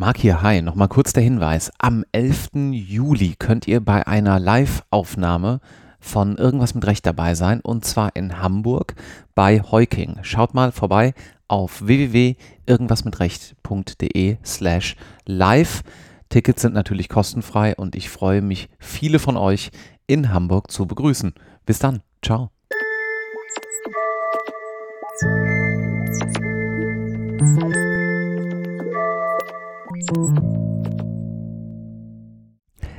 Marc hier, hi. Nochmal kurz der Hinweis. Am 11. Juli könnt ihr bei einer Live-Aufnahme von Irgendwas mit Recht dabei sein und zwar in Hamburg bei Heuking. Schaut mal vorbei auf www.irgendwasmitrecht.de slash live. Tickets sind natürlich kostenfrei und ich freue mich, viele von euch in Hamburg zu begrüßen. Bis dann. Ciao.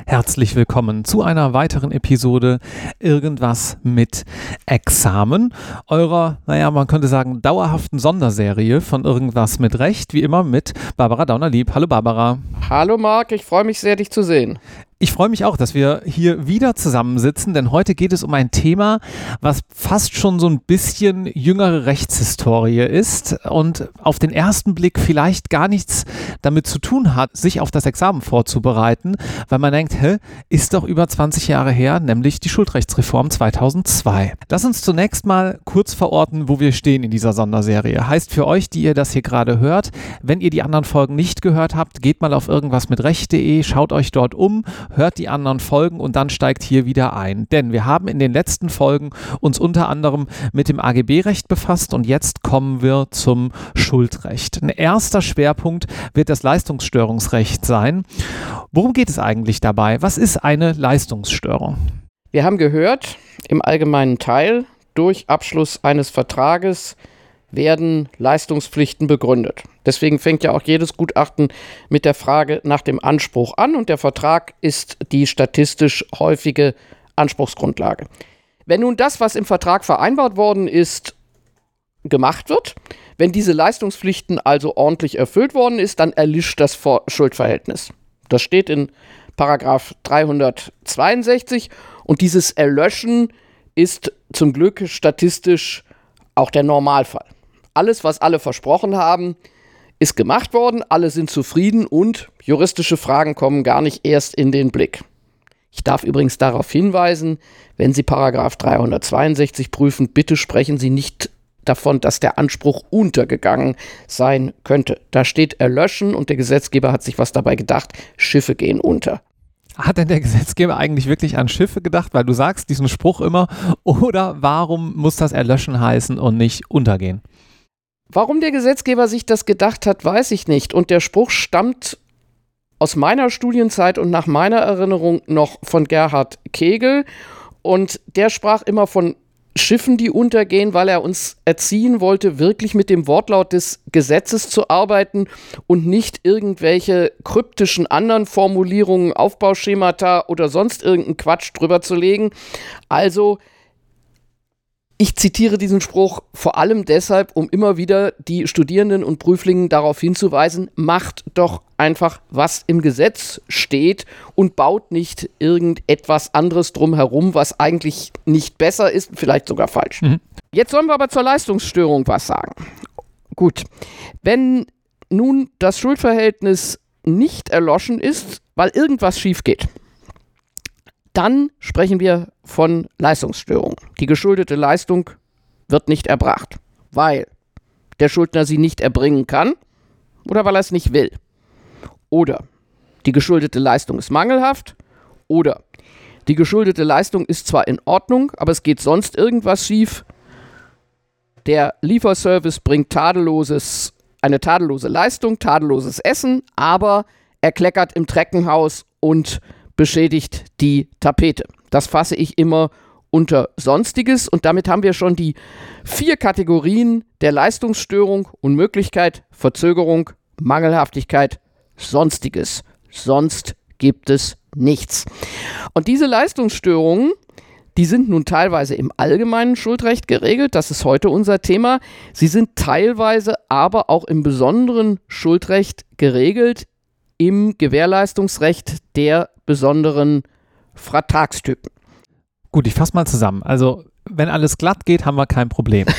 Herzlich willkommen zu einer weiteren Episode Irgendwas mit Examen, eurer, naja, man könnte sagen, dauerhaften Sonderserie von Irgendwas mit Recht, wie immer mit Barbara Daunerlieb. Hallo Barbara. Hallo Marc, ich freue mich sehr, dich zu sehen. Ich freue mich auch, dass wir hier wieder zusammensitzen, denn heute geht es um ein Thema, was fast schon so ein bisschen jüngere Rechtshistorie ist und auf den ersten Blick vielleicht gar nichts damit zu tun hat, sich auf das Examen vorzubereiten, weil man denkt, hä, ist doch über 20 Jahre her, nämlich die Schuldrechtsreform 2002. Lass uns zunächst mal kurz verorten, wo wir stehen in dieser Sonderserie. Heißt für euch, die ihr das hier gerade hört, wenn ihr die anderen Folgen nicht gehört habt, geht mal auf irgendwas mit recht.de, schaut euch dort um, hört die anderen Folgen und dann steigt hier wieder ein. Denn wir haben in den letzten Folgen uns unter anderem mit dem AGB-Recht befasst und jetzt kommen wir zum Schuldrecht. Ein erster Schwerpunkt wird das Leistungsstörungsrecht sein. Worum geht es eigentlich dabei? Was ist eine Leistungsstörung? Wir haben gehört, im allgemeinen Teil, durch Abschluss eines Vertrages werden Leistungspflichten begründet. Deswegen fängt ja auch jedes Gutachten mit der Frage nach dem Anspruch an und der Vertrag ist die statistisch häufige Anspruchsgrundlage. Wenn nun das, was im Vertrag vereinbart worden ist, gemacht wird, wenn diese Leistungspflichten also ordentlich erfüllt worden ist, dann erlischt das Schuldverhältnis. Das steht in Paragraph 362 und dieses Erlöschen ist zum Glück statistisch auch der Normalfall. Alles, was alle versprochen haben, ist gemacht worden, alle sind zufrieden und juristische Fragen kommen gar nicht erst in den Blick. Ich darf übrigens darauf hinweisen, wenn Sie Paragraph 362 prüfen, bitte sprechen Sie nicht davon, dass der Anspruch untergegangen sein könnte. Da steht erlöschen und der Gesetzgeber hat sich was dabei gedacht, Schiffe gehen unter. Hat denn der Gesetzgeber eigentlich wirklich an Schiffe gedacht? Weil du sagst diesen Spruch immer. Oder warum muss das erlöschen heißen und nicht untergehen? Warum der Gesetzgeber sich das gedacht hat, weiß ich nicht. Und der Spruch stammt aus meiner Studienzeit und nach meiner Erinnerung noch von Gerhard Kegel. Und der sprach immer von Schiffen, die untergehen, weil er uns erziehen wollte, wirklich mit dem Wortlaut des Gesetzes zu arbeiten und nicht irgendwelche kryptischen anderen Formulierungen, Aufbauschemata oder sonst irgendeinen Quatsch drüber zu legen. Also ich zitiere diesen Spruch vor allem deshalb, um immer wieder die Studierenden und Prüflingen darauf hinzuweisen, macht doch einfach, was im Gesetz steht und baut nicht irgendetwas anderes drumherum, was eigentlich nicht besser ist, vielleicht sogar falsch. Mhm. Jetzt sollen wir aber zur Leistungsstörung was sagen. Gut, wenn nun das Schuldverhältnis nicht erloschen ist, weil irgendwas schief geht, dann sprechen wir von Leistungsstörung. Die geschuldete Leistung wird nicht erbracht, weil der Schuldner sie nicht erbringen kann oder weil er es nicht will. Oder die geschuldete Leistung ist mangelhaft oder die geschuldete Leistung ist zwar in Ordnung, aber es geht sonst irgendwas schief. Der Lieferservice bringt tadelloses, eine tadellose Leistung, tadelloses Essen, aber er kleckert im Treppenhaus und beschädigt die Tapete. Das fasse ich immer unter Sonstiges und damit haben wir schon die vier Kategorien der Leistungsstörung, Unmöglichkeit, Verzögerung, Mangelhaftigkeit, Sonstiges. Sonst gibt es nichts. Und diese Leistungsstörungen, die sind nun teilweise im allgemeinen Schuldrecht geregelt, das ist heute unser Thema. Sie sind teilweise aber auch im besonderen Schuldrecht geregelt im Gewährleistungsrecht der besonderen Vertragstypen. Gut, ich fasse mal zusammen. Also wenn alles glatt geht, haben wir kein Problem.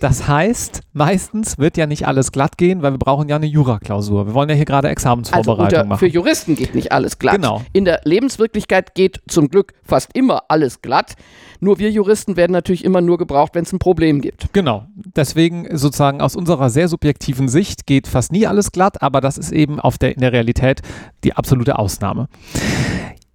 Das heißt, meistens wird ja nicht alles glatt gehen, weil wir brauchen ja eine Juraklausur. Wir wollen ja hier gerade Examensvorbereitung also machen. Für Juristen geht nicht alles glatt. Genau. In der Lebenswirklichkeit geht zum Glück fast immer alles glatt. Nur wir Juristen werden natürlich immer nur gebraucht, wenn es ein Problem gibt. Genau. Deswegen sozusagen aus unserer sehr subjektiven Sicht geht fast nie alles glatt, aber das ist eben auf der, in der Realität die absolute Ausnahme.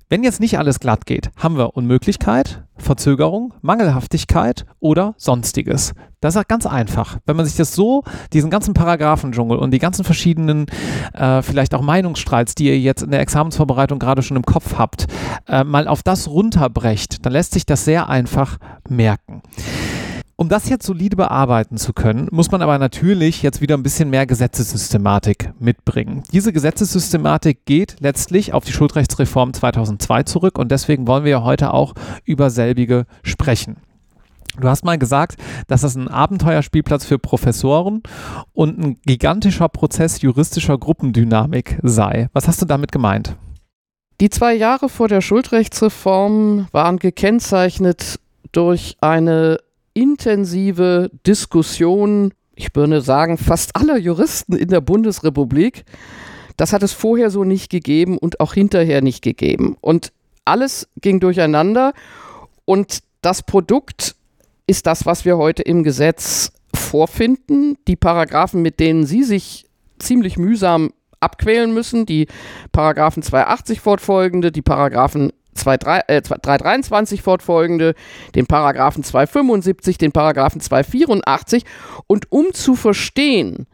Wenn jetzt nicht alles glatt geht, haben wir Unmöglichkeit, Verzögerung, Mangelhaftigkeit oder sonstiges. Das ist ganz einfach. Wenn man sich das so, diesen ganzen Paragraphendschungel und die ganzen verschiedenen, äh, vielleicht auch Meinungsstreits, die ihr jetzt in der Examensvorbereitung gerade schon im Kopf habt, äh, mal auf das runterbrecht, dann lässt sich das sehr einfach merken. Um das jetzt solide bearbeiten zu können, muss man aber natürlich jetzt wieder ein bisschen mehr Gesetzessystematik mitbringen. Diese Gesetzessystematik geht letztlich auf die Schuldrechtsreform 2002 zurück und deswegen wollen wir ja heute auch über selbige sprechen. Du hast mal gesagt, dass das ein Abenteuerspielplatz für Professoren und ein gigantischer Prozess juristischer Gruppendynamik sei. Was hast du damit gemeint? Die zwei Jahre vor der Schuldrechtsreform waren gekennzeichnet durch eine intensive Diskussion, ich würde sagen, fast aller Juristen in der Bundesrepublik. Das hat es vorher so nicht gegeben und auch hinterher nicht gegeben. Und alles ging durcheinander und das Produkt ist das, was wir heute im Gesetz vorfinden. Die Paragraphen, mit denen Sie sich ziemlich mühsam abquälen müssen, die Paragraphen 280 fortfolgende, die Paragraphen 323 äh, fortfolgende, den Paragraphen 275, den Paragraphen 284 und um zu verstehen,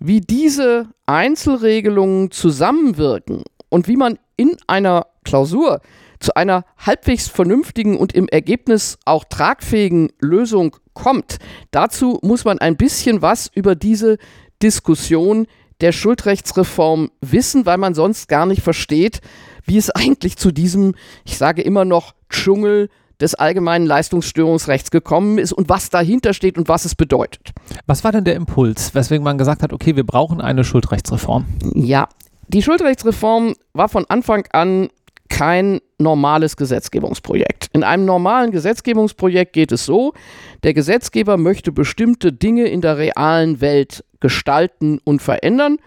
wie diese Einzelregelungen zusammenwirken und wie man in einer Klausur zu einer halbwegs vernünftigen und im Ergebnis auch tragfähigen Lösung kommt. Dazu muss man ein bisschen was über diese Diskussion der Schuldrechtsreform wissen, weil man sonst gar nicht versteht, wie es eigentlich zu diesem, ich sage immer noch, Dschungel des allgemeinen Leistungsstörungsrechts gekommen ist und was dahinter steht und was es bedeutet. Was war denn der Impuls, weswegen man gesagt hat, okay, wir brauchen eine Schuldrechtsreform? Ja, die Schuldrechtsreform war von Anfang an kein normales Gesetzgebungsprojekt. In einem normalen Gesetzgebungsprojekt geht es so, der Gesetzgeber möchte bestimmte Dinge in der realen Welt gestalten und verändern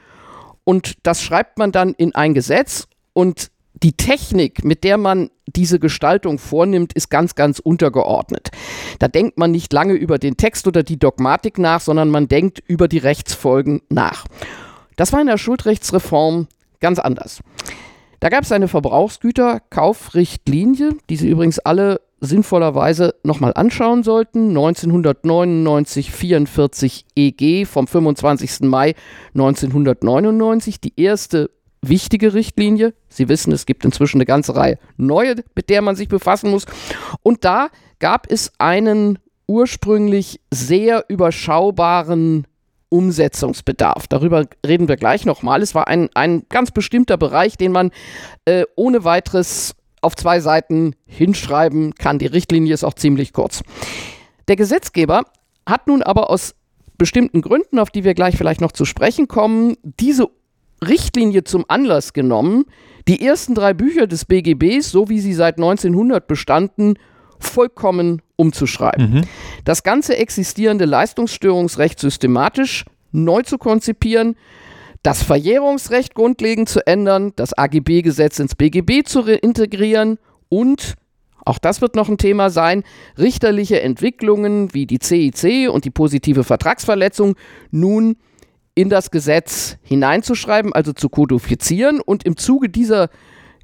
und das schreibt man dann in ein Gesetz und die Technik, mit der man diese Gestaltung vornimmt, ist ganz, ganz untergeordnet. Da denkt man nicht lange über den Text oder die Dogmatik nach, sondern man denkt über die Rechtsfolgen nach. Das war in der Schuldrechtsreform ganz anders. Da gab es eine Verbrauchsgüterkaufrichtlinie, die Sie übrigens alle sinnvollerweise nochmal anschauen sollten. 1999 44 EG vom 25. Mai 1999, die erste wichtige Richtlinie. Sie wissen, es gibt inzwischen eine ganze Reihe neue, mit der man sich befassen muss. Und da gab es einen ursprünglich sehr überschaubaren Umsetzungsbedarf. Darüber reden wir gleich nochmal. Es war ein, ein ganz bestimmter Bereich, den man äh, ohne weiteres auf zwei Seiten hinschreiben kann. Die Richtlinie ist auch ziemlich kurz. Der Gesetzgeber hat nun aber aus bestimmten Gründen, auf die wir gleich vielleicht noch zu sprechen kommen, diese Richtlinie zum Anlass genommen, die ersten drei Bücher des BGBs, so wie sie seit 1900 bestanden, vollkommen umzuschreiben. Mhm. Das ganze existierende Leistungsstörungsrecht systematisch neu zu konzipieren, das Verjährungsrecht grundlegend zu ändern, das AGB-Gesetz ins BGB zu integrieren und auch das wird noch ein Thema sein, richterliche Entwicklungen wie die CIC und die positive Vertragsverletzung nun in das Gesetz hineinzuschreiben, also zu kodifizieren. Und im Zuge dieser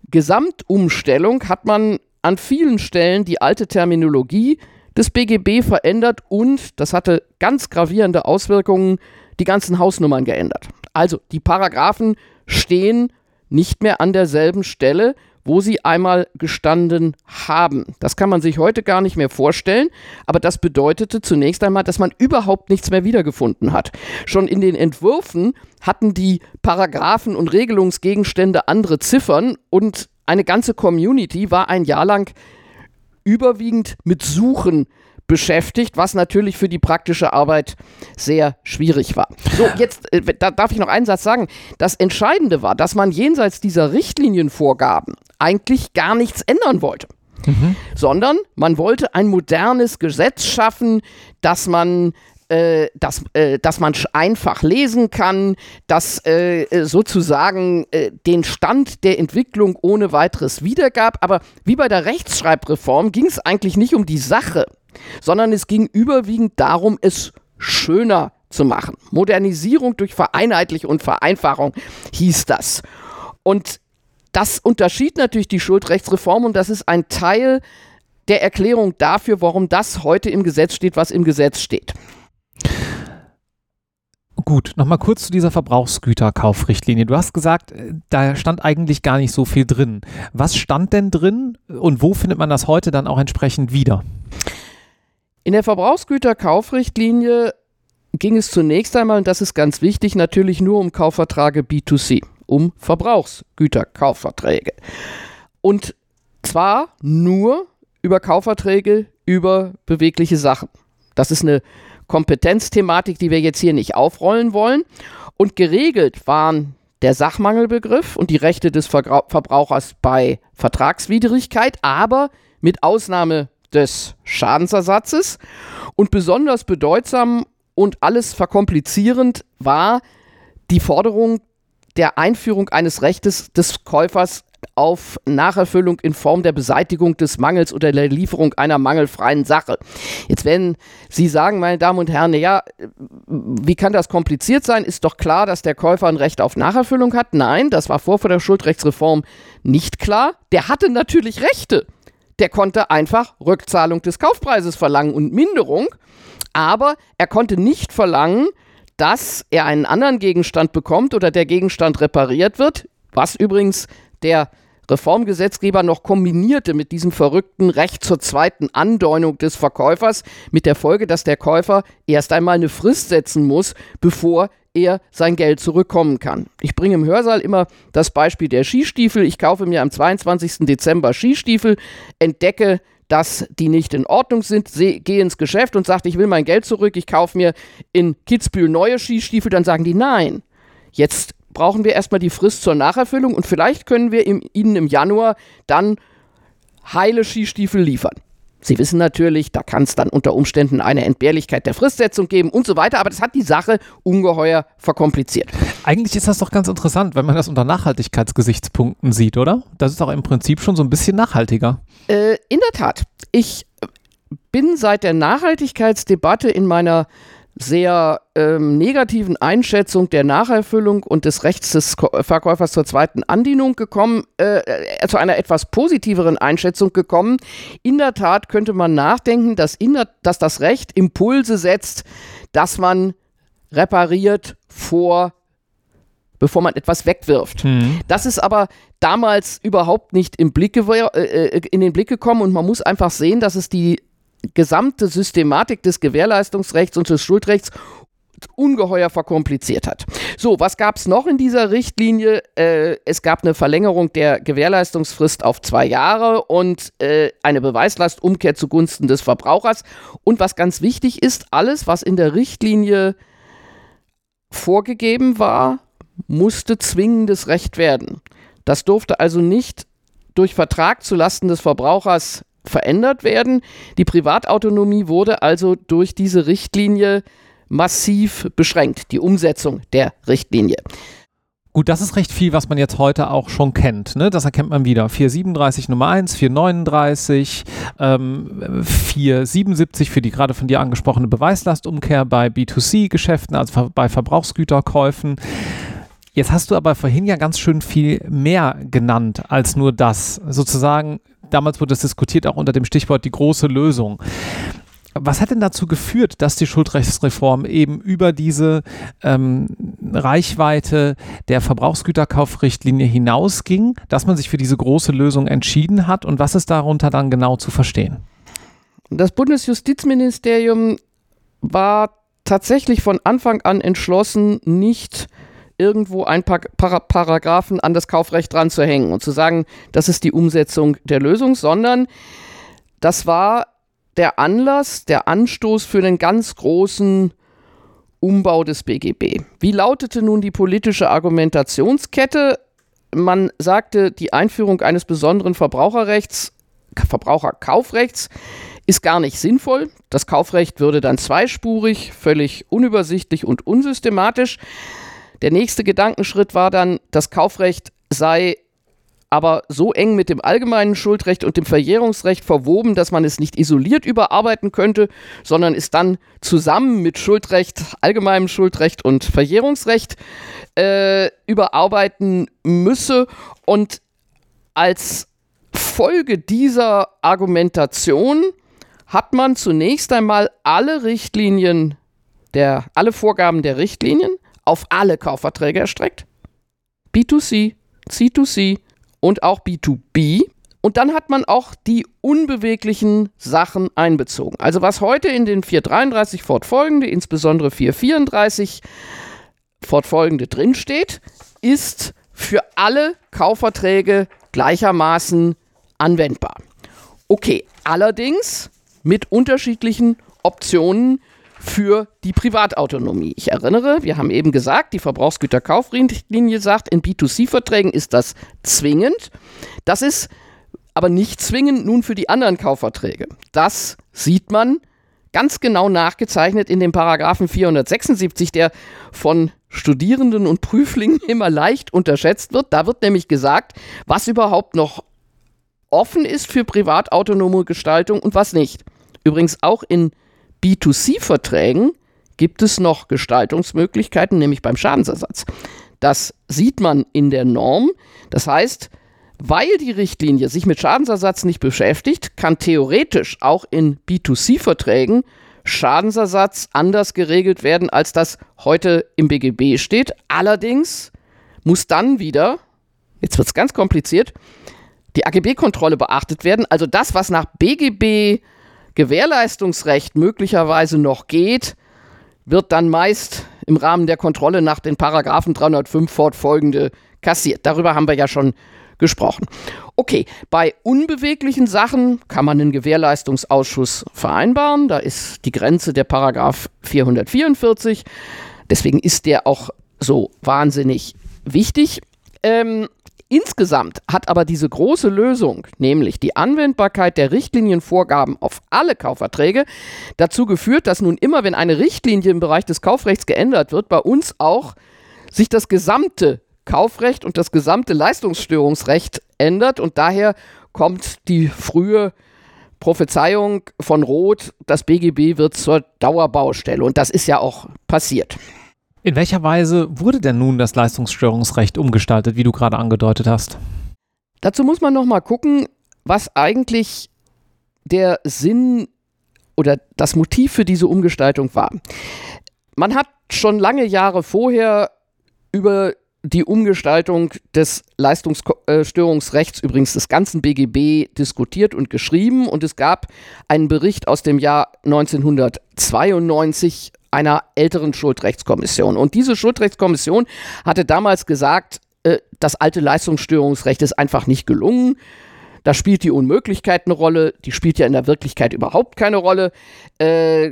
Gesamtumstellung hat man an vielen Stellen die alte Terminologie des BGB verändert und, das hatte ganz gravierende Auswirkungen, die ganzen Hausnummern geändert. Also die Paragraphen stehen nicht mehr an derselben Stelle, wo sie einmal gestanden haben. Das kann man sich heute gar nicht mehr vorstellen, aber das bedeutete zunächst einmal, dass man überhaupt nichts mehr wiedergefunden hat. Schon in den Entwürfen hatten die Paragraphen und Regelungsgegenstände andere Ziffern und eine ganze Community war ein Jahr lang überwiegend mit Suchen beschäftigt, was natürlich für die praktische Arbeit sehr schwierig war. So, jetzt äh, da darf ich noch einen Satz sagen. Das Entscheidende war, dass man jenseits dieser Richtlinienvorgaben eigentlich gar nichts ändern wollte. mhm. sondern man wollte ein modernes Gesetz schaffen, dass man äh, dass, äh, dass man einfach lesen kann, dass äh, sozusagen äh, den Stand der Entwicklung ohne weiteres wiedergab. Aber wie bei der Rechtschreibreform ging es eigentlich nicht um die Sache, sondern es ging überwiegend darum, es schöner zu machen. Modernisierung durch Vereinheitlichung und Vereinfachung hieß das. Und das unterschied natürlich die Schuldrechtsreform und das ist ein Teil der Erklärung dafür, warum das heute im Gesetz steht, was im Gesetz steht. Gut, nochmal kurz zu dieser Verbrauchsgüterkaufrichtlinie. Du hast gesagt, äh, da stand eigentlich gar nicht so viel drin. Was stand denn drin und wo findet man das heute dann auch entsprechend wieder? In der Verbrauchsgüterkaufrichtlinie ging es zunächst einmal, und das ist ganz wichtig, natürlich nur um Kaufverträge B2C, um Verbrauchsgüterkaufverträge. Und zwar nur über Kaufverträge über bewegliche Sachen. Das ist eine Kompetenzthematik, die wir jetzt hier nicht aufrollen wollen. Und geregelt waren der Sachmangelbegriff und die Rechte des Verbrauchers bei Vertragswidrigkeit, aber mit Ausnahme des Schadensersatzes. Und besonders bedeutsam und alles verkomplizierend war die Forderung der Einführung eines Rechtes des Käufers auf Nacherfüllung in Form der Beseitigung des Mangels oder der Lieferung einer mangelfreien Sache. Jetzt werden Sie sagen, meine Damen und Herren, ja, wie kann das kompliziert sein? Ist doch klar, dass der Käufer ein Recht auf Nacherfüllung hat. Nein, das war vor der Schuldrechtsreform nicht klar. Der hatte natürlich Rechte. Der konnte einfach Rückzahlung des Kaufpreises verlangen und Minderung, aber er konnte nicht verlangen, dass er einen anderen Gegenstand bekommt oder der Gegenstand repariert wird, was übrigens der Reformgesetzgeber noch kombinierte mit diesem verrückten Recht zur zweiten Andeunung des Verkäufers, mit der Folge, dass der Käufer erst einmal eine Frist setzen muss, bevor er sein Geld zurückkommen kann. Ich bringe im Hörsaal immer das Beispiel der Skistiefel. Ich kaufe mir am 22. Dezember Skistiefel, entdecke, dass die nicht in Ordnung sind, gehe ins Geschäft und sage, ich will mein Geld zurück, ich kaufe mir in Kitzbühel neue Skistiefel, dann sagen die nein. Jetzt brauchen wir erstmal die Frist zur Nacherfüllung und vielleicht können wir im, Ihnen im Januar dann heile Skistiefel liefern. Sie wissen natürlich, da kann es dann unter Umständen eine Entbehrlichkeit der Fristsetzung geben und so weiter, aber das hat die Sache ungeheuer verkompliziert. Eigentlich ist das doch ganz interessant, wenn man das unter Nachhaltigkeitsgesichtspunkten sieht, oder? Das ist auch im Prinzip schon so ein bisschen nachhaltiger. Äh, in der Tat. Ich bin seit der Nachhaltigkeitsdebatte in meiner sehr ähm, negativen Einschätzung der Nacherfüllung und des Rechts des Verkäufers zur zweiten Andienung gekommen, äh, äh, zu einer etwas positiveren Einschätzung gekommen. In der Tat könnte man nachdenken, dass, in dass das Recht Impulse setzt, dass man repariert vor bevor man etwas wegwirft. Mhm. Das ist aber damals überhaupt nicht im Blick äh, äh, in den Blick gekommen und man muss einfach sehen, dass es die gesamte Systematik des Gewährleistungsrechts und des Schuldrechts ungeheuer verkompliziert hat. So, was gab es noch in dieser Richtlinie? Äh, es gab eine Verlängerung der Gewährleistungsfrist auf zwei Jahre und äh, eine Beweislastumkehr zugunsten des Verbrauchers. Und was ganz wichtig ist, alles, was in der Richtlinie vorgegeben war, musste zwingendes Recht werden. Das durfte also nicht durch Vertrag zulasten des Verbrauchers verändert werden. Die Privatautonomie wurde also durch diese Richtlinie massiv beschränkt, die Umsetzung der Richtlinie. Gut, das ist recht viel, was man jetzt heute auch schon kennt. Ne? Das erkennt man wieder. 437 Nummer 1, 439, ähm, 477 für die gerade von dir angesprochene Beweislastumkehr bei B2C-Geschäften, also bei Verbrauchsgüterkäufen. Jetzt hast du aber vorhin ja ganz schön viel mehr genannt als nur das. Sozusagen damals wurde es diskutiert, auch unter dem Stichwort die große Lösung. Was hat denn dazu geführt, dass die Schuldrechtsreform eben über diese ähm, Reichweite der Verbrauchsgüterkaufrichtlinie hinausging, dass man sich für diese große Lösung entschieden hat und was ist darunter dann genau zu verstehen? Das Bundesjustizministerium war tatsächlich von Anfang an entschlossen, nicht irgendwo ein paar Para Paragraphen an das Kaufrecht dran zu hängen und zu sagen, das ist die Umsetzung der Lösung, sondern das war der Anlass, der Anstoß für einen ganz großen Umbau des BGB. Wie lautete nun die politische Argumentationskette? Man sagte, die Einführung eines besonderen Verbraucherrechts Verbraucherkaufrechts ist gar nicht sinnvoll. Das Kaufrecht würde dann zweispurig, völlig unübersichtlich und unsystematisch. Der nächste Gedankenschritt war dann, das Kaufrecht sei aber so eng mit dem allgemeinen Schuldrecht und dem Verjährungsrecht verwoben, dass man es nicht isoliert überarbeiten könnte, sondern es dann zusammen mit Schuldrecht, allgemeinem Schuldrecht und Verjährungsrecht äh, überarbeiten müsse. Und als Folge dieser Argumentation hat man zunächst einmal alle Richtlinien der, alle Vorgaben der Richtlinien auf alle Kaufverträge erstreckt. B2C, C2C und auch B2B. Und dann hat man auch die unbeweglichen Sachen einbezogen. Also was heute in den 433 fortfolgende, insbesondere 434 fortfolgende drinsteht, ist für alle Kaufverträge gleichermaßen anwendbar. Okay, allerdings mit unterschiedlichen Optionen für die Privatautonomie. Ich erinnere, wir haben eben gesagt, die Verbrauchsgüterkaufrichtlinie sagt, in B2C-Verträgen ist das zwingend. Das ist aber nicht zwingend nun für die anderen Kaufverträge. Das sieht man ganz genau nachgezeichnet in dem Paragraphen 476, der von Studierenden und Prüflingen immer leicht unterschätzt wird. Da wird nämlich gesagt, was überhaupt noch offen ist für privatautonome Gestaltung und was nicht. Übrigens auch in B2C-Verträgen gibt es noch Gestaltungsmöglichkeiten, nämlich beim Schadensersatz. Das sieht man in der Norm. Das heißt, weil die Richtlinie sich mit Schadensersatz nicht beschäftigt, kann theoretisch auch in B2C-Verträgen Schadensersatz anders geregelt werden, als das heute im BGB steht. Allerdings muss dann wieder, jetzt wird es ganz kompliziert, die AGB-Kontrolle beachtet werden. Also das, was nach BGB Gewährleistungsrecht möglicherweise noch geht, wird dann meist im Rahmen der Kontrolle nach den Paragraphen 305 fortfolgende kassiert. Darüber haben wir ja schon gesprochen. Okay, bei unbeweglichen Sachen kann man einen Gewährleistungsausschuss vereinbaren. Da ist die Grenze der Paragraph 444. Deswegen ist der auch so wahnsinnig wichtig. Ähm, Insgesamt hat aber diese große Lösung, nämlich die Anwendbarkeit der Richtlinienvorgaben auf alle Kaufverträge, dazu geführt, dass nun immer, wenn eine Richtlinie im Bereich des Kaufrechts geändert wird, bei uns auch sich das gesamte Kaufrecht und das gesamte Leistungsstörungsrecht ändert und daher kommt die frühe Prophezeiung von Roth, das BGB wird zur Dauerbaustelle und das ist ja auch passiert. In welcher Weise wurde denn nun das Leistungsstörungsrecht umgestaltet, wie du gerade angedeutet hast? Dazu muss man noch mal gucken, was eigentlich der Sinn oder das Motiv für diese Umgestaltung war. Man hat schon lange Jahre vorher über die Umgestaltung des Leistungsstörungsrechts, übrigens des ganzen BGB, diskutiert und geschrieben. Und es gab einen Bericht aus dem Jahr 1992 einer älteren Schuldrechtskommission. Und diese Schuldrechtskommission hatte damals gesagt, äh, das alte Leistungsstörungsrecht ist einfach nicht gelungen. Da spielt die Unmöglichkeit eine Rolle, die spielt ja in der Wirklichkeit überhaupt keine Rolle. Äh,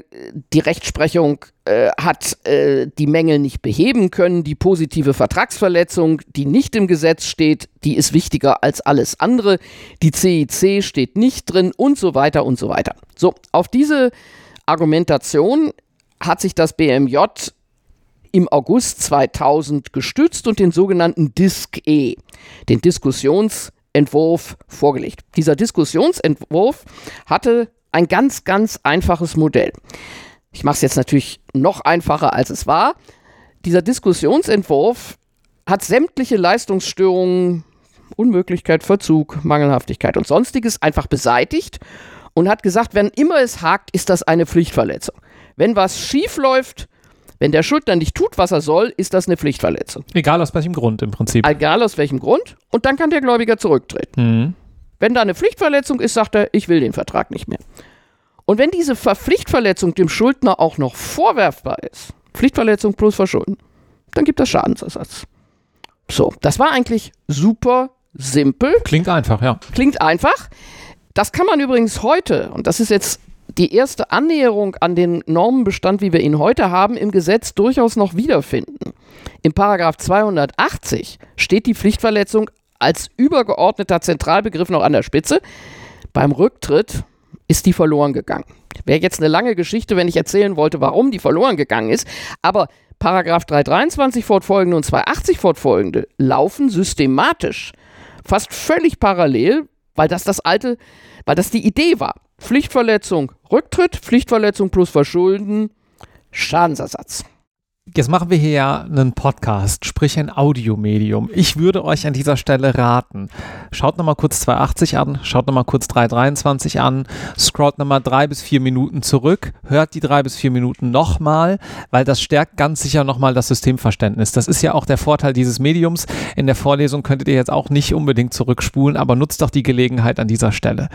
die Rechtsprechung äh, hat äh, die Mängel nicht beheben können. Die positive Vertragsverletzung, die nicht im Gesetz steht, die ist wichtiger als alles andere. Die CIC steht nicht drin und so weiter und so weiter. So, auf diese Argumentation hat sich das BMJ im August 2000 gestützt und den sogenannten DISC-E, den Diskussionsentwurf, vorgelegt. Dieser Diskussionsentwurf hatte ein ganz, ganz einfaches Modell. Ich mache es jetzt natürlich noch einfacher, als es war. Dieser Diskussionsentwurf hat sämtliche Leistungsstörungen, Unmöglichkeit, Verzug, Mangelhaftigkeit und sonstiges einfach beseitigt und hat gesagt, wenn immer es hakt, ist das eine Pflichtverletzung. Wenn was schief läuft, wenn der Schuldner nicht tut, was er soll, ist das eine Pflichtverletzung. Egal aus welchem Grund im Prinzip. Egal aus welchem Grund. Und dann kann der Gläubiger zurücktreten. Mhm. Wenn da eine Pflichtverletzung ist, sagt er, ich will den Vertrag nicht mehr. Und wenn diese Pflichtverletzung dem Schuldner auch noch vorwerfbar ist, Pflichtverletzung plus Verschulden, dann gibt das Schadensersatz. So, das war eigentlich super simpel. Klingt einfach, ja. Klingt einfach. Das kann man übrigens heute, und das ist jetzt die erste Annäherung an den Normenbestand, wie wir ihn heute haben, im Gesetz durchaus noch wiederfinden. Im Paragraph 280 steht die Pflichtverletzung als übergeordneter Zentralbegriff noch an der Spitze. Beim Rücktritt ist die verloren gegangen. Wäre jetzt eine lange Geschichte, wenn ich erzählen wollte, warum die verloren gegangen ist. Aber Paragraph 323 fortfolgende und 280 fortfolgende laufen systematisch, fast völlig parallel, weil das das alte, weil das die Idee war. Pflichtverletzung, Rücktritt, Pflichtverletzung plus Verschulden, Schadensersatz. Jetzt machen wir hier ja einen Podcast, sprich ein Audiomedium. Ich würde euch an dieser Stelle raten, schaut nochmal kurz 280 an, schaut nochmal kurz 323 an, scrollt nochmal drei bis vier Minuten zurück, hört die drei bis vier Minuten nochmal, weil das stärkt ganz sicher nochmal das Systemverständnis. Das ist ja auch der Vorteil dieses Mediums. In der Vorlesung könntet ihr jetzt auch nicht unbedingt zurückspulen, aber nutzt doch die Gelegenheit an dieser Stelle.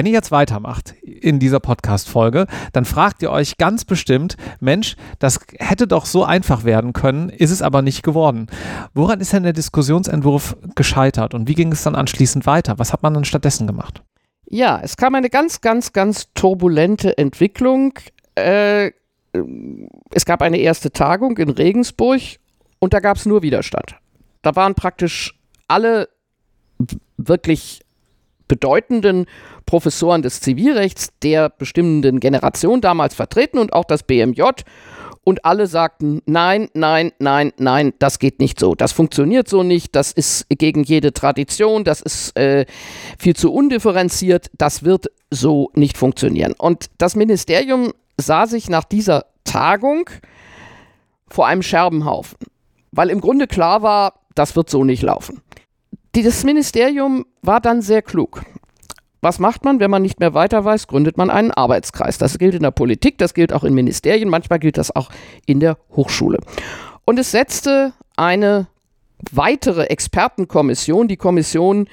Wenn ihr jetzt weitermacht in dieser Podcast-Folge, dann fragt ihr euch ganz bestimmt, Mensch, das hätte doch so einfach werden können, ist es aber nicht geworden. Woran ist denn der Diskussionsentwurf gescheitert und wie ging es dann anschließend weiter? Was hat man dann stattdessen gemacht? Ja, es kam eine ganz, ganz, ganz turbulente Entwicklung. Äh, es gab eine erste Tagung in Regensburg und da gab es nur Widerstand. Da waren praktisch alle wirklich bedeutenden Professoren des Zivilrechts der bestimmenden Generation damals vertreten und auch das BMJ. Und alle sagten, nein, nein, nein, nein, das geht nicht so. Das funktioniert so nicht. Das ist gegen jede Tradition. Das ist äh, viel zu undifferenziert. Das wird so nicht funktionieren. Und das Ministerium sah sich nach dieser Tagung vor einem Scherbenhaufen, weil im Grunde klar war, das wird so nicht laufen. Das Ministerium war dann sehr klug. Was macht man, wenn man nicht mehr weiter weiß? Gründet man einen Arbeitskreis. Das gilt in der Politik, das gilt auch in Ministerien, manchmal gilt das auch in der Hochschule. Und es setzte eine weitere Expertenkommission, die Kommission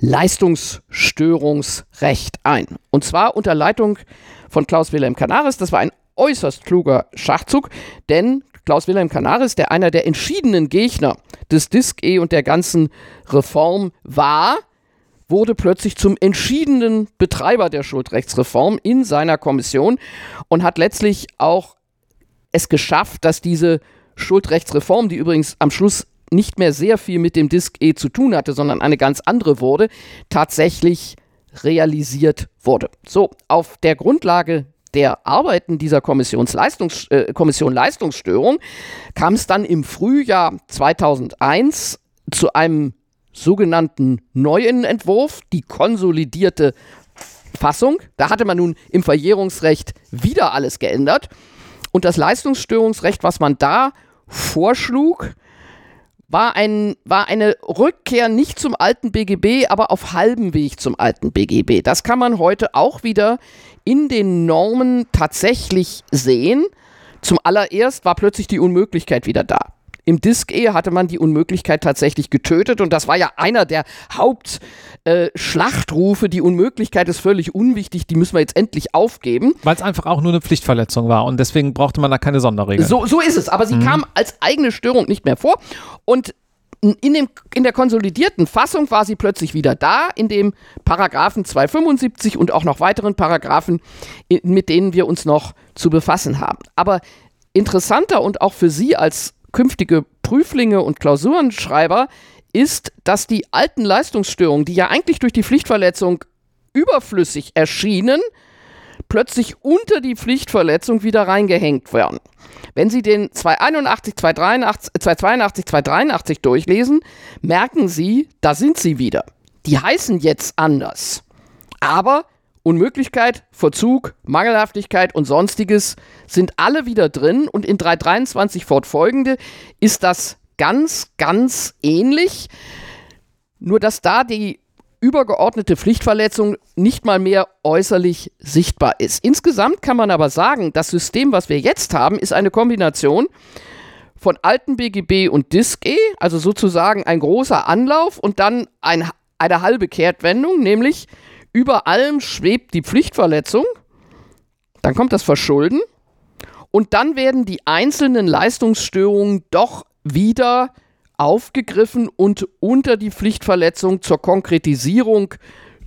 Leistungsstörungsrecht ein. Und zwar unter Leitung von Klaus Wilhelm Canaris. Das war ein äußerst kluger Schachzug, denn Klaus Wilhelm Canaris, der einer der entschiedenen Gegner des DISC-E und der ganzen Reform war, wurde plötzlich zum entschiedenen Betreiber der Schuldrechtsreform in seiner Kommission und hat letztlich auch es geschafft, dass diese Schuldrechtsreform, die übrigens am Schluss nicht mehr sehr viel mit dem DISC-E zu tun hatte, sondern eine ganz andere wurde, tatsächlich realisiert wurde. So, auf der Grundlage der Arbeiten dieser Kommissionsleistungs äh, Kommission Leistungsstörung kam es dann im Frühjahr 2001 zu einem sogenannten neuen Entwurf, die konsolidierte Fassung. Da hatte man nun im Verjährungsrecht wieder alles geändert. Und das Leistungsstörungsrecht, was man da vorschlug, war, ein, war eine Rückkehr nicht zum alten BGB, aber auf halbem Weg zum alten BGB. Das kann man heute auch wieder in den Normen tatsächlich sehen. Zum allererst war plötzlich die Unmöglichkeit wieder da. Im Disk-E hatte man die Unmöglichkeit tatsächlich getötet und das war ja einer der Hauptschlachtrufe. Äh, die Unmöglichkeit ist völlig unwichtig, die müssen wir jetzt endlich aufgeben. Weil es einfach auch nur eine Pflichtverletzung war und deswegen brauchte man da keine Sonderregeln. So, so ist es, aber sie mhm. kam als eigene Störung nicht mehr vor und in, dem, in der konsolidierten Fassung war sie plötzlich wieder da, in dem Paragraphen 275 und auch noch weiteren Paragraphen, mit denen wir uns noch zu befassen haben. Aber interessanter und auch für Sie als künftige Prüflinge und Klausurenschreiber ist, dass die alten Leistungsstörungen, die ja eigentlich durch die Pflichtverletzung überflüssig erschienen, plötzlich unter die Pflichtverletzung wieder reingehängt werden. Wenn Sie den 281, 283, 282, 283 durchlesen, merken Sie, da sind sie wieder. Die heißen jetzt anders. Aber Unmöglichkeit, Verzug, Mangelhaftigkeit und sonstiges sind alle wieder drin und in 323 fortfolgende ist das ganz, ganz ähnlich. Nur dass da die übergeordnete Pflichtverletzung nicht mal mehr äußerlich sichtbar ist. Insgesamt kann man aber sagen, das System, was wir jetzt haben, ist eine Kombination von alten BGB und DISC-E, also sozusagen ein großer Anlauf und dann ein, eine halbe Kehrtwendung, nämlich über allem schwebt die Pflichtverletzung, dann kommt das Verschulden. Und dann werden die einzelnen Leistungsstörungen doch wieder aufgegriffen und unter die Pflichtverletzung zur Konkretisierung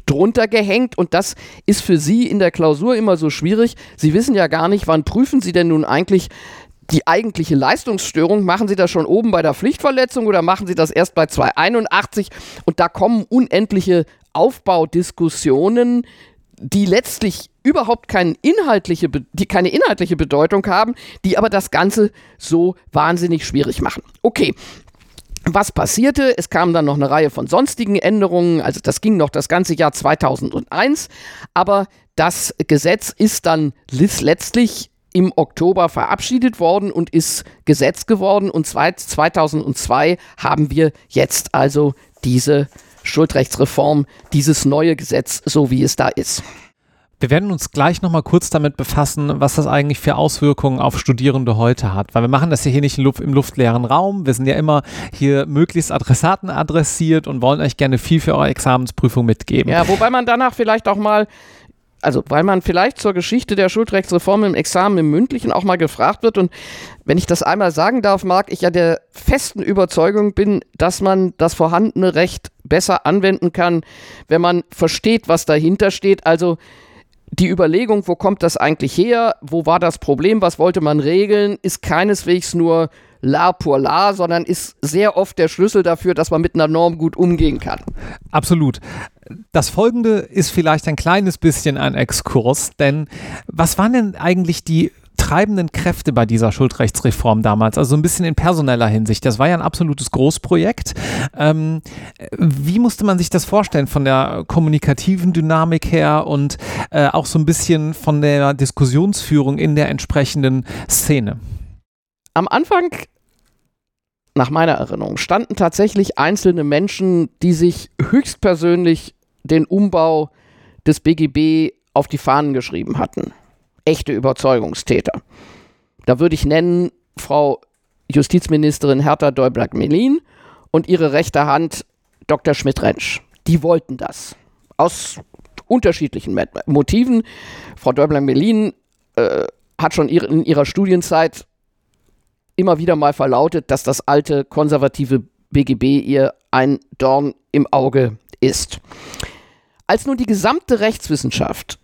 drunter gehängt. Und das ist für Sie in der Klausur immer so schwierig. Sie wissen ja gar nicht, wann prüfen Sie denn nun eigentlich die eigentliche Leistungsstörung? Machen Sie das schon oben bei der Pflichtverletzung oder machen Sie das erst bei 281? Und da kommen unendliche Aufbaudiskussionen, die letztlich überhaupt keine inhaltliche, die keine inhaltliche Bedeutung haben, die aber das Ganze so wahnsinnig schwierig machen. Okay, was passierte? Es kam dann noch eine Reihe von sonstigen Änderungen, also das ging noch das ganze Jahr 2001, aber das Gesetz ist dann letztlich im Oktober verabschiedet worden und ist Gesetz geworden und 2002 haben wir jetzt also diese Schuldrechtsreform, dieses neue Gesetz, so wie es da ist. Wir werden uns gleich nochmal kurz damit befassen, was das eigentlich für Auswirkungen auf Studierende heute hat. Weil wir machen das ja hier nicht im, Luft, im luftleeren Raum. Wir sind ja immer hier möglichst Adressaten adressiert und wollen euch gerne viel für eure Examensprüfung mitgeben. Ja, wobei man danach vielleicht auch mal also weil man vielleicht zur Geschichte der Schuldrechtsreform im Examen im Mündlichen auch mal gefragt wird. Und wenn ich das einmal sagen darf, mag ich ja der festen Überzeugung bin, dass man das vorhandene Recht besser anwenden kann, wenn man versteht, was dahinter steht. Also die Überlegung, wo kommt das eigentlich her, wo war das Problem, was wollte man regeln, ist keineswegs nur la pour la, sondern ist sehr oft der Schlüssel dafür, dass man mit einer Norm gut umgehen kann. Absolut. Das folgende ist vielleicht ein kleines bisschen ein Exkurs, denn was waren denn eigentlich die treibenden Kräfte bei dieser Schuldrechtsreform damals, also ein bisschen in personeller Hinsicht. Das war ja ein absolutes Großprojekt. Ähm, wie musste man sich das vorstellen von der kommunikativen Dynamik her und äh, auch so ein bisschen von der Diskussionsführung in der entsprechenden Szene? Am Anfang nach meiner Erinnerung, standen tatsächlich einzelne Menschen, die sich höchstpersönlich den Umbau des BGB auf die Fahnen geschrieben hatten echte Überzeugungstäter. Da würde ich nennen Frau Justizministerin Hertha Däubler-Melin und ihre rechte Hand Dr. Schmidt-Rentsch. Die wollten das. Aus unterschiedlichen Motiven. Frau Däubler-Melin äh, hat schon in ihrer Studienzeit immer wieder mal verlautet, dass das alte konservative BGB ihr ein Dorn im Auge ist. Als nun die gesamte Rechtswissenschaft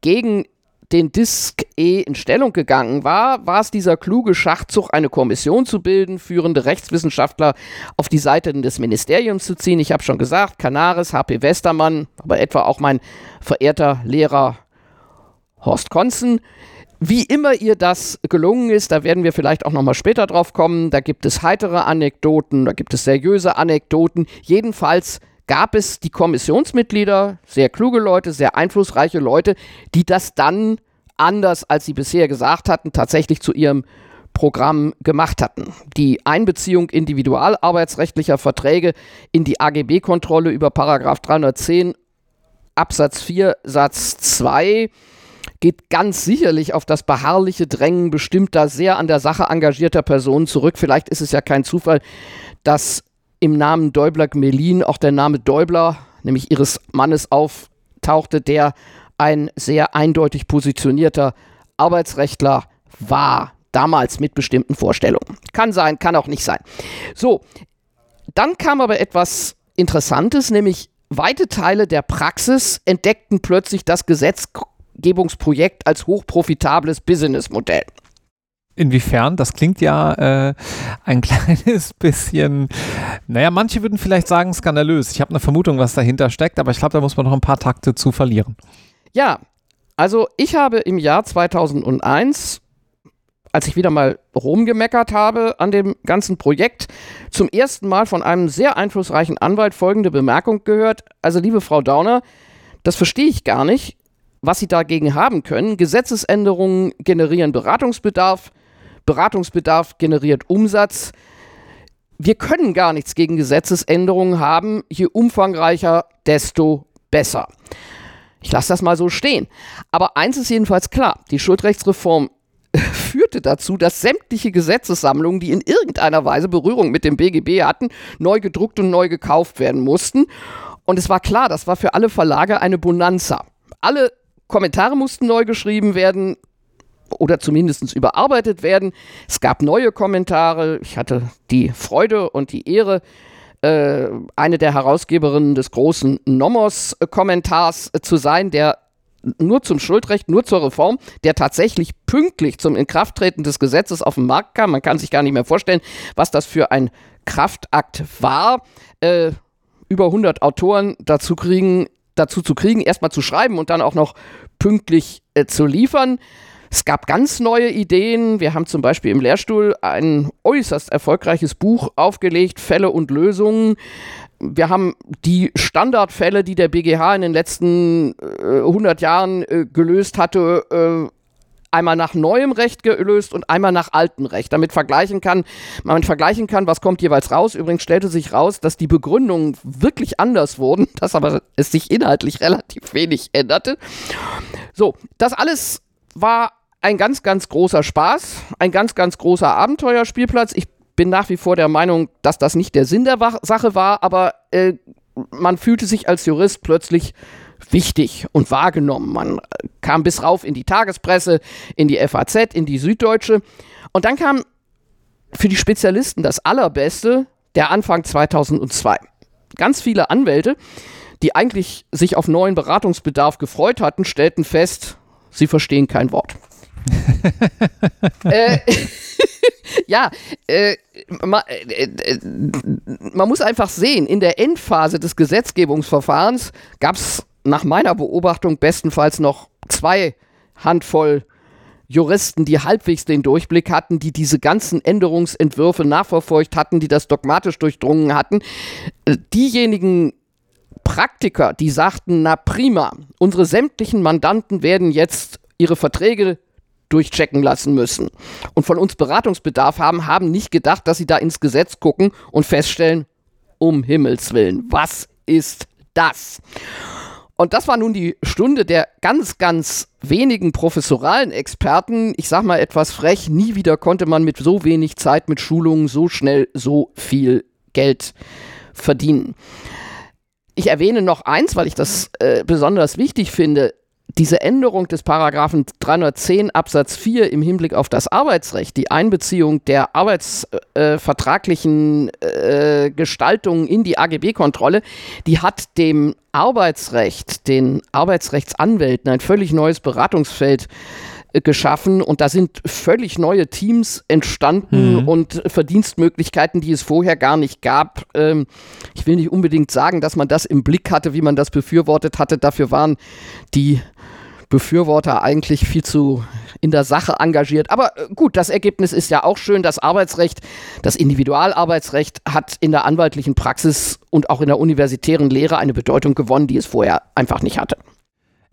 gegen den Disk E in Stellung gegangen war, war es dieser kluge Schachzug, eine Kommission zu bilden, führende Rechtswissenschaftler auf die Seite des Ministeriums zu ziehen. Ich habe schon gesagt, Canaris, HP Westermann, aber etwa auch mein verehrter Lehrer Horst Konzen. Wie immer ihr das gelungen ist, da werden wir vielleicht auch nochmal später drauf kommen. Da gibt es heitere Anekdoten, da gibt es seriöse Anekdoten. Jedenfalls gab es die Kommissionsmitglieder, sehr kluge Leute, sehr einflussreiche Leute, die das dann anders, als sie bisher gesagt hatten, tatsächlich zu ihrem Programm gemacht hatten. Die Einbeziehung individualarbeitsrechtlicher Verträge in die AGB-Kontrolle über Paragraph 310 Absatz 4 Satz 2 geht ganz sicherlich auf das beharrliche Drängen bestimmter, sehr an der Sache engagierter Personen zurück. Vielleicht ist es ja kein Zufall, dass im Namen Däubler-Gmelin auch der Name Däubler, nämlich ihres Mannes, auftauchte, der ein sehr eindeutig positionierter Arbeitsrechtler war, damals mit bestimmten Vorstellungen. Kann sein, kann auch nicht sein. So, dann kam aber etwas Interessantes, nämlich weite Teile der Praxis entdeckten plötzlich das Gesetzgebungsprojekt als hochprofitables Businessmodell. Inwiefern? Das klingt ja äh, ein kleines bisschen, naja, manche würden vielleicht sagen skandalös. Ich habe eine Vermutung, was dahinter steckt, aber ich glaube, da muss man noch ein paar Takte zu verlieren. Ja, also ich habe im Jahr 2001, als ich wieder mal rumgemeckert habe an dem ganzen Projekt, zum ersten Mal von einem sehr einflussreichen Anwalt folgende Bemerkung gehört. Also liebe Frau Dauner, das verstehe ich gar nicht, was Sie dagegen haben können. Gesetzesänderungen generieren Beratungsbedarf. Beratungsbedarf generiert Umsatz. Wir können gar nichts gegen Gesetzesänderungen haben. Je umfangreicher, desto besser. Ich lasse das mal so stehen. Aber eins ist jedenfalls klar, die Schuldrechtsreform führte dazu, dass sämtliche Gesetzessammlungen, die in irgendeiner Weise Berührung mit dem BGB hatten, neu gedruckt und neu gekauft werden mussten. Und es war klar, das war für alle Verlage eine Bonanza. Alle Kommentare mussten neu geschrieben werden, oder zumindest überarbeitet werden. Es gab neue Kommentare. Ich hatte die Freude und die Ehre, äh, eine der Herausgeberinnen des großen Nomos-Kommentars äh, zu sein, der nur zum Schuldrecht, nur zur Reform, der tatsächlich pünktlich zum Inkrafttreten des Gesetzes auf den Markt kam. Man kann sich gar nicht mehr vorstellen, was das für ein Kraftakt war. Äh, über 100 Autoren dazu kriegen, dazu zu kriegen, erstmal zu schreiben und dann auch noch pünktlich äh, zu liefern. Es gab ganz neue Ideen. Wir haben zum Beispiel im Lehrstuhl ein äußerst erfolgreiches Buch aufgelegt, Fälle und Lösungen. Wir haben die Standardfälle, die der BGH in den letzten äh, 100 Jahren äh, gelöst hatte, äh, einmal nach neuem Recht gelöst und einmal nach altem Recht, damit vergleichen kann, man vergleichen kann, was kommt jeweils raus. Übrigens stellte sich raus, dass die Begründungen wirklich anders wurden, dass aber es sich inhaltlich relativ wenig änderte. So, das alles war ein ganz, ganz großer Spaß, ein ganz, ganz großer Abenteuerspielplatz. Ich bin nach wie vor der Meinung, dass das nicht der Sinn der Sache war, aber äh, man fühlte sich als Jurist plötzlich wichtig und wahrgenommen. Man kam bis rauf in die Tagespresse, in die FAZ, in die Süddeutsche. Und dann kam für die Spezialisten das Allerbeste, der Anfang 2002. Ganz viele Anwälte, die eigentlich sich auf neuen Beratungsbedarf gefreut hatten, stellten fest, sie verstehen kein Wort äh, ja, äh, ma, äh, äh, man muss einfach sehen, in der Endphase des Gesetzgebungsverfahrens gab es nach meiner Beobachtung bestenfalls noch zwei Handvoll Juristen, die halbwegs den Durchblick hatten, die diese ganzen Änderungsentwürfe nachverfolgt hatten, die das dogmatisch durchdrungen hatten. Äh, diejenigen Praktiker, die sagten, na prima, unsere sämtlichen Mandanten werden jetzt ihre Verträge durchchecken lassen müssen und von uns Beratungsbedarf haben, haben nicht gedacht, dass sie da ins Gesetz gucken und feststellen, um Himmels willen, was ist das? Und das war nun die Stunde der ganz, ganz wenigen professoralen Experten. Ich sag mal etwas frech, nie wieder konnte man mit so wenig Zeit, mit Schulungen so schnell so viel Geld verdienen. Ich erwähne noch eins, weil ich das äh, besonders wichtig finde diese Änderung des Paragraphen 310 Absatz 4 im Hinblick auf das Arbeitsrecht, die Einbeziehung der arbeitsvertraglichen äh, äh, Gestaltung in die AGB-Kontrolle, die hat dem Arbeitsrecht, den Arbeitsrechtsanwälten ein völlig neues Beratungsfeld äh, geschaffen und da sind völlig neue Teams entstanden mhm. und Verdienstmöglichkeiten, die es vorher gar nicht gab. Ähm, ich will nicht unbedingt sagen, dass man das im Blick hatte, wie man das befürwortet hatte. Dafür waren die Befürworter eigentlich viel zu in der Sache engagiert. Aber äh, gut, das Ergebnis ist ja auch schön. Das Arbeitsrecht, das Individualarbeitsrecht hat in der anwaltlichen Praxis und auch in der universitären Lehre eine Bedeutung gewonnen, die es vorher einfach nicht hatte.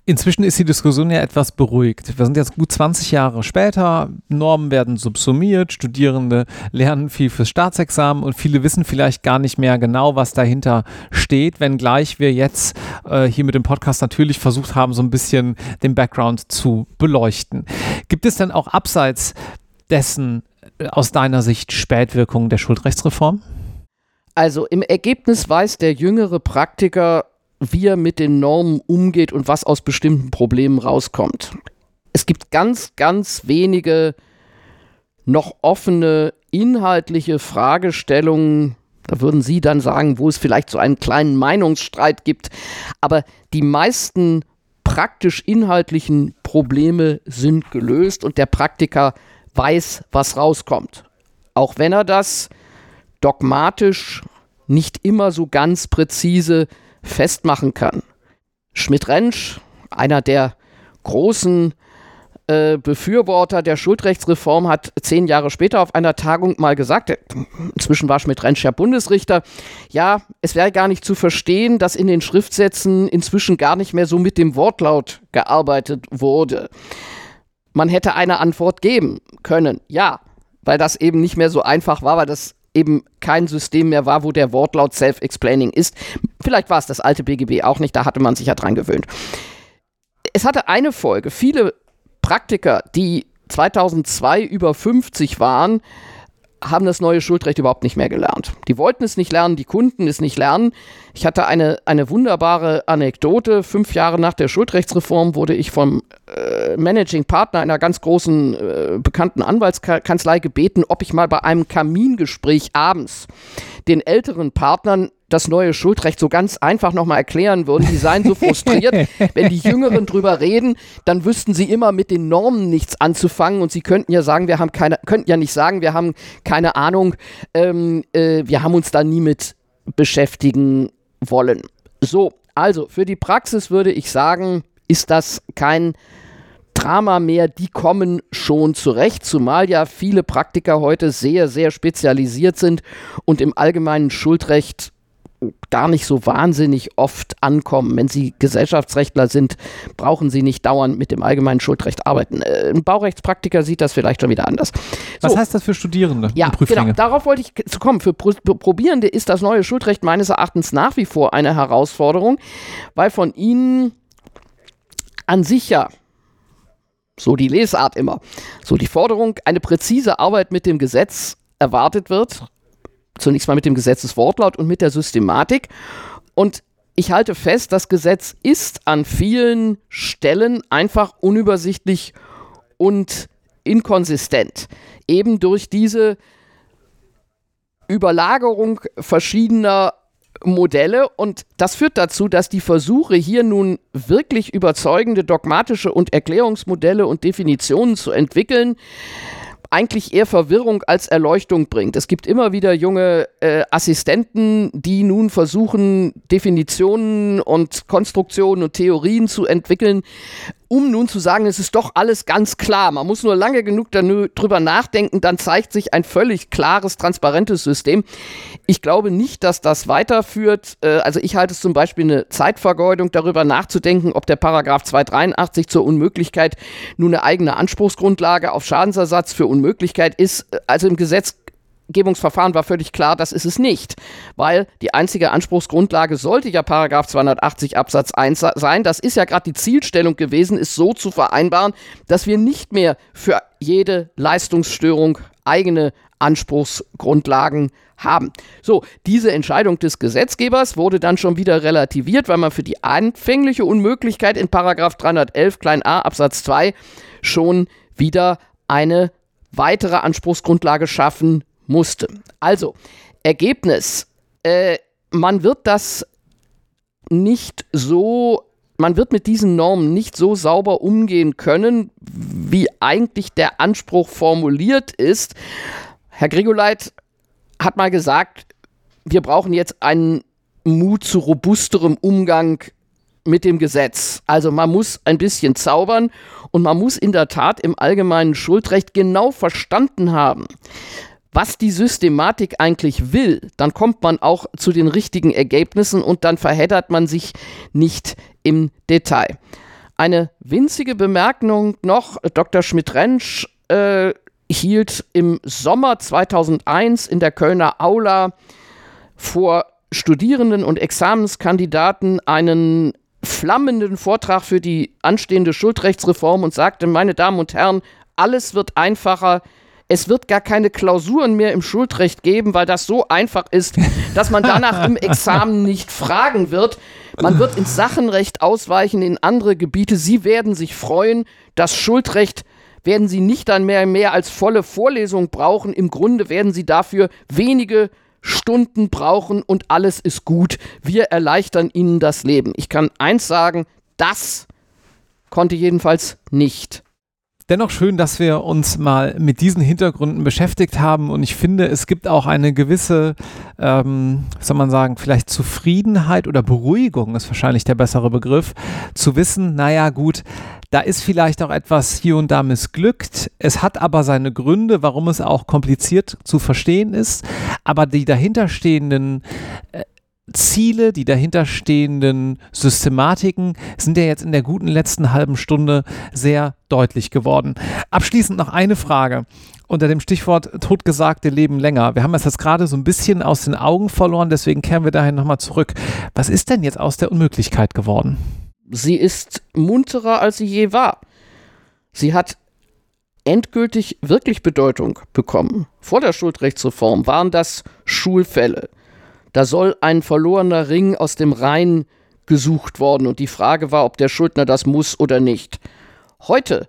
Inzwischen ist die Diskussion ja etwas beruhigt. Wir sind jetzt gut 20 Jahre später, Normen werden subsumiert, Studierende lernen viel fürs Staatsexamen und viele wissen vielleicht gar nicht mehr genau, was dahinter steht, wenngleich wir jetzt äh, hier mit dem Podcast natürlich versucht haben, so ein bisschen den Background zu beleuchten. Gibt es denn auch abseits dessen äh, aus deiner Sicht Spätwirkungen der Schuldrechtsreform? Also im Ergebnis weiß der jüngere Praktiker wie er mit den Normen umgeht und was aus bestimmten Problemen rauskommt. Es gibt ganz, ganz wenige noch offene inhaltliche Fragestellungen, da würden Sie dann sagen, wo es vielleicht so einen kleinen Meinungsstreit gibt, aber die meisten praktisch inhaltlichen Probleme sind gelöst und der Praktiker weiß, was rauskommt. Auch wenn er das dogmatisch nicht immer so ganz präzise festmachen kann. Schmidt-Rentsch, einer der großen äh, Befürworter der Schuldrechtsreform, hat zehn Jahre später auf einer Tagung mal gesagt, inzwischen war Schmidt-Rentsch ja Bundesrichter, ja, es wäre gar nicht zu verstehen, dass in den Schriftsätzen inzwischen gar nicht mehr so mit dem Wortlaut gearbeitet wurde. Man hätte eine Antwort geben können, ja, weil das eben nicht mehr so einfach war, weil das eben kein System mehr war, wo der Wortlaut self-explaining ist. Vielleicht war es das alte BGB auch nicht, da hatte man sich ja dran gewöhnt. Es hatte eine Folge. Viele Praktiker, die 2002 über 50 waren, haben das neue Schuldrecht überhaupt nicht mehr gelernt. Die wollten es nicht lernen, die Kunden es nicht lernen. Ich hatte eine, eine wunderbare Anekdote. Fünf Jahre nach der Schuldrechtsreform wurde ich vom äh, Managing Partner einer ganz großen, äh, bekannten Anwaltskanzlei gebeten, ob ich mal bei einem Kamingespräch abends den älteren Partnern das neue Schuldrecht so ganz einfach nochmal erklären würden. Die seien so frustriert, wenn die Jüngeren drüber reden, dann wüssten sie immer mit den Normen nichts anzufangen und sie könnten ja sagen, wir haben keine, könnten ja nicht sagen, wir haben keine Ahnung, ähm, äh, wir haben uns da nie mit beschäftigen wollen. So, also für die Praxis würde ich sagen, ist das kein Drama mehr, die kommen schon zurecht, zumal ja viele Praktiker heute sehr, sehr spezialisiert sind und im allgemeinen Schuldrecht gar nicht so wahnsinnig oft ankommen. Wenn Sie Gesellschaftsrechtler sind, brauchen Sie nicht dauernd mit dem allgemeinen Schuldrecht arbeiten. Äh, ein Baurechtspraktiker sieht das vielleicht schon wieder anders. Was heißt das für Studierende? Ja, genau. Darauf wollte ich zu kommen. Für Probierende ist das neue Schuldrecht meines Erachtens nach wie vor eine Herausforderung, weil von ihnen an sich ja so die Lesart immer, so die Forderung, eine präzise Arbeit mit dem Gesetz erwartet wird zunächst mal mit dem Gesetzeswortlaut und mit der Systematik. Und ich halte fest, das Gesetz ist an vielen Stellen einfach unübersichtlich und inkonsistent. Eben durch diese Überlagerung verschiedener Modelle und das führt dazu, dass die Versuche hier nun wirklich überzeugende dogmatische und Erklärungsmodelle und Definitionen zu entwickeln, eigentlich eher Verwirrung als Erleuchtung bringt. Es gibt immer wieder junge äh, Assistenten, die nun versuchen, Definitionen und Konstruktionen und Theorien zu entwickeln, um nun zu sagen, es ist doch alles ganz klar. Man muss nur lange genug darüber nachdenken, dann zeigt sich ein völlig klares, transparentes System. Ich glaube nicht, dass das weiterführt. Äh, also ich halte es zum Beispiel eine Zeitvergeudung, darüber nachzudenken, ob der Paragraph 283 zur Unmöglichkeit nun eine eigene Anspruchsgrundlage auf Schadensersatz für Unmöglichkeit ist. Also im Gesetz Gesetzgebungsverfahren war völlig klar, das ist es nicht, weil die einzige Anspruchsgrundlage sollte ja Paragraph 280 Absatz 1 sein. Das ist ja gerade die Zielstellung gewesen, ist so zu vereinbaren, dass wir nicht mehr für jede Leistungsstörung eigene Anspruchsgrundlagen haben. So, diese Entscheidung des Gesetzgebers wurde dann schon wieder relativiert, weil man für die anfängliche Unmöglichkeit in Paragraph 311 klein a Absatz 2 schon wieder eine weitere Anspruchsgrundlage schaffen musste. Also, Ergebnis, äh, man wird das nicht so, man wird mit diesen Normen nicht so sauber umgehen können, wie eigentlich der Anspruch formuliert ist. Herr Grigoleit hat mal gesagt, wir brauchen jetzt einen Mut zu robusterem Umgang mit dem Gesetz. Also man muss ein bisschen zaubern und man muss in der Tat im allgemeinen Schuldrecht genau verstanden haben, was die Systematik eigentlich will, dann kommt man auch zu den richtigen Ergebnissen und dann verheddert man sich nicht im Detail. Eine winzige Bemerkung noch, Dr. Schmidt-Rentsch äh, hielt im Sommer 2001 in der Kölner Aula vor Studierenden und Examenskandidaten einen flammenden Vortrag für die anstehende Schuldrechtsreform und sagte, meine Damen und Herren, alles wird einfacher, es wird gar keine Klausuren mehr im Schuldrecht geben, weil das so einfach ist, dass man danach im Examen nicht fragen wird. Man wird ins Sachenrecht ausweichen in andere Gebiete. Sie werden sich freuen. Das Schuldrecht werden Sie nicht dann mehr, mehr als volle Vorlesung brauchen. Im Grunde werden Sie dafür wenige Stunden brauchen und alles ist gut. Wir erleichtern Ihnen das Leben. Ich kann eins sagen, das konnte jedenfalls nicht dennoch schön, dass wir uns mal mit diesen Hintergründen beschäftigt haben und ich finde, es gibt auch eine gewisse, ähm, soll man sagen, vielleicht Zufriedenheit oder Beruhigung ist wahrscheinlich der bessere Begriff, zu wissen, naja gut, da ist vielleicht auch etwas hier und da missglückt. Es hat aber seine Gründe, warum es auch kompliziert zu verstehen ist. Aber die dahinterstehenden äh, Ziele, die dahinterstehenden Systematiken sind ja jetzt in der guten letzten halben Stunde sehr deutlich geworden. Abschließend noch eine Frage unter dem Stichwort Totgesagte leben länger. Wir haben es jetzt gerade so ein bisschen aus den Augen verloren, deswegen kehren wir dahin nochmal zurück. Was ist denn jetzt aus der Unmöglichkeit geworden? Sie ist munterer, als sie je war. Sie hat endgültig wirklich Bedeutung bekommen. Vor der Schuldrechtsreform waren das Schulfälle. Da soll ein verlorener Ring aus dem Rhein gesucht worden und die Frage war, ob der Schuldner das muss oder nicht. Heute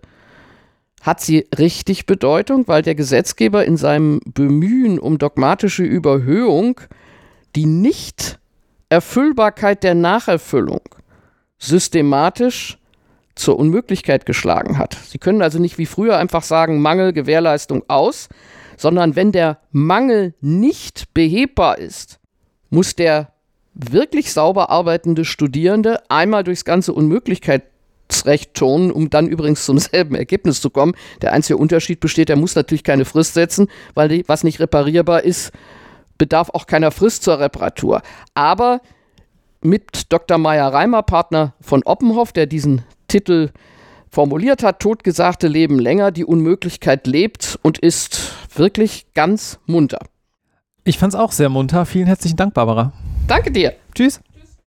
hat sie richtig Bedeutung, weil der Gesetzgeber in seinem Bemühen um dogmatische Überhöhung die nicht Erfüllbarkeit der Nacherfüllung systematisch zur Unmöglichkeit geschlagen hat. Sie können also nicht wie früher einfach sagen, Mangel, Gewährleistung aus, sondern wenn der Mangel nicht behebbar ist, muss der wirklich sauber arbeitende Studierende einmal durchs ganze Unmöglichkeitsrecht turnen, um dann übrigens zum selben Ergebnis zu kommen. Der einzige Unterschied besteht, er muss natürlich keine Frist setzen, weil die, was nicht reparierbar ist, bedarf auch keiner Frist zur Reparatur. Aber mit Dr. Meyer-Reimer, Partner von Oppenhoff, der diesen Titel formuliert hat, Totgesagte leben länger, die Unmöglichkeit lebt und ist wirklich ganz munter. Ich fand es auch sehr munter. Vielen herzlichen Dank, Barbara. Danke dir. Tschüss.